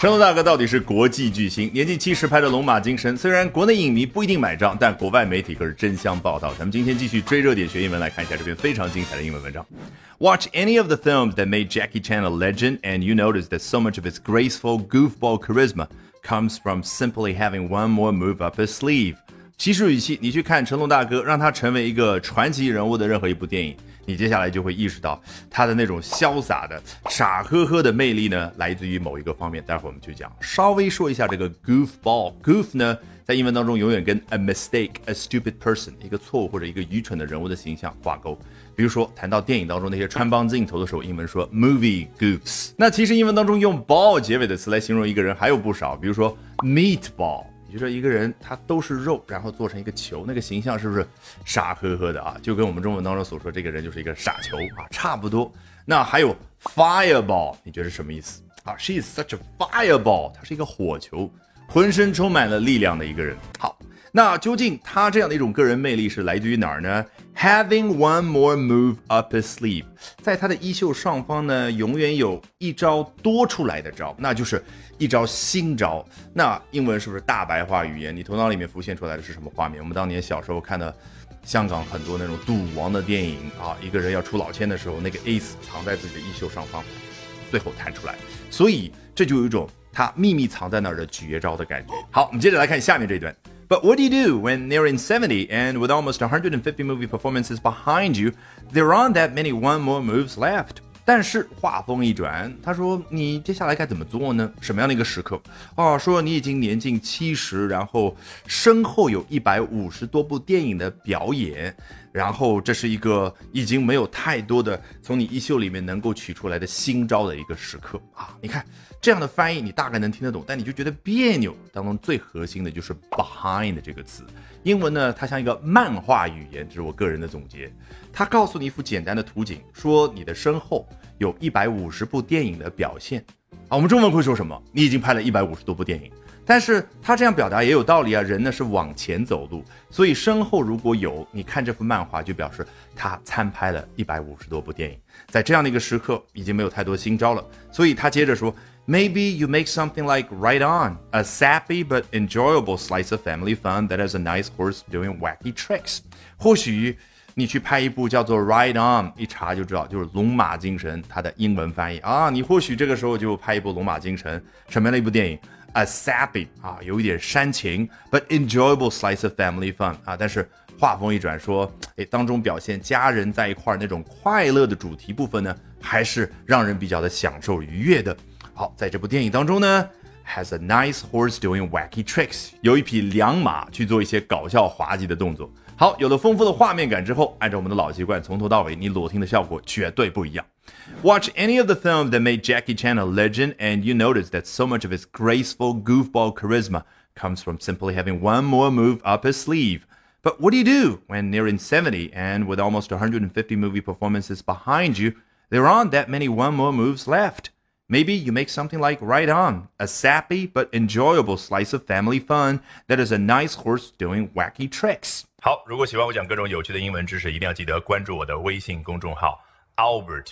成龙大哥到底是国际巨星，年近七十拍的《龙马精神》，虽然国内影迷不一定买账，但国外媒体可是争相报道。咱们今天继续追热点学英文，来看一下这篇非常精彩的英文文章。Watch any of the films that made Jackie Chan a legend, and you notice that so much of his graceful goofball charisma comes from simply having one more move up his sleeve。其实语气，你去看成龙大哥，让他成为一个传奇人物的任何一部电影。你接下来就会意识到他的那种潇洒的、傻呵呵的魅力呢，来自于某一个方面。待会儿我们去讲，稍微说一下这个 goofball。goof 呢，在英文当中永远跟 a mistake、a stupid person 一个错误或者一个愚蠢的人物的形象挂钩。比如说谈到电影当中那些穿帮镜头的时候，英文说 movie goofs。那其实英文当中用 ball 结尾的词来形容一个人还有不少，比如说 meatball。你说一个人他都是肉，然后做成一个球，那个形象是不是傻呵呵的啊？就跟我们中文当中所说，这个人就是一个傻球啊，差不多。那还有 fireball，你觉得是什么意思啊？She is such a fireball，她是一个火球，浑身充满了力量的一个人。好。那究竟他这样的一种个人魅力是来自于哪儿呢？Having one more move up his sleeve，在他的衣袖上方呢，永远有一招多出来的招，那就是一招新招。那英文是不是大白话语言？你头脑里面浮现出来的是什么画面？我们当年小时候看的香港很多那种赌王的电影啊，一个人要出老千的时候，那个 ace 藏在自己的衣袖上方，最后弹出来，所以这就有一种他秘密藏在那儿的绝招的感觉。好，我们接着来看下面这段。But what do you do when nearing 70 and with almost 150 movie performances behind you, there aren't that many one more moves left? 但是话锋一转，他说：“你接下来该怎么做呢？什么样的一个时刻？哦，说你已经年近七十，然后身后有一百五十多部电影的表演， 然后这是一个已经没有太多的从你衣袖里面能够取出来的新招的一个时刻啊！你看。”这样的翻译你大概能听得懂，但你就觉得别扭。当中最核心的就是 behind 这个词，英文呢它像一个漫画语言，这是我个人的总结。它告诉你一幅简单的图景，说你的身后有一百五十部电影的表现。啊，我们中文会说什么？你已经拍了一百五十多部电影。但是他这样表达也有道理啊，人呢是往前走路，所以身后如果有你看这幅漫画，就表示他参拍了一百五十多部电影。在这样的一个时刻，已经没有太多新招了，所以他接着说。Maybe you make something like Right On, a sappy but enjoyable slice of family fun that has a nice horse doing wacky tricks. 或许你去拍一部叫做《Right On》，一查就知道就是《龙马精神》它的英文翻译啊。你或许这个时候就拍一部《龙马精神》什么样的一部电影？A sappy 啊，有一点煽情，but enjoyable slice of family fun 啊。但是话锋一转说，哎，当中表现家人在一块儿那种快乐的主题部分呢，还是让人比较的享受愉悦的。好，在这部电影当中呢，has a nice horse doing wacky tricks，有一匹良马去做一些搞笑滑稽的动作。好，有了丰富的画面感之后，按照我们的老习惯，从头到尾你裸听的效果绝对不一样。Watch any of the films that made Jackie Chan a legend, and you notice that so much of his graceful goofball charisma comes from simply having one more move up his sleeve. But what do you do when nearing 70 and with almost 150 movie performances behind you, there aren't that many one more moves left? Maybe you make something like Right On, a sappy but enjoyable slice of family fun that is a nice horse doing wacky tricks. 好，如果喜欢我讲各种有趣的英文知识，一定要记得关注我的微信公众号 Albert